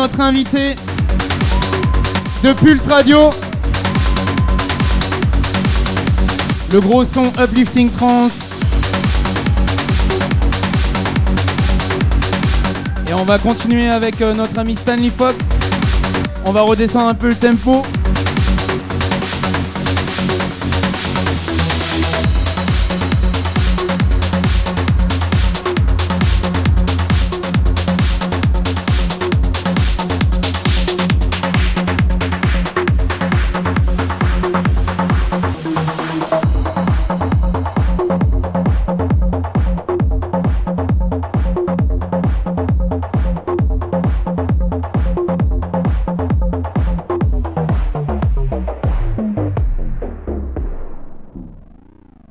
notre invité de Pulse Radio. Le gros son Uplifting Trance. Et on va continuer avec euh, notre ami Stanley Fox. On va redescendre un peu le tempo.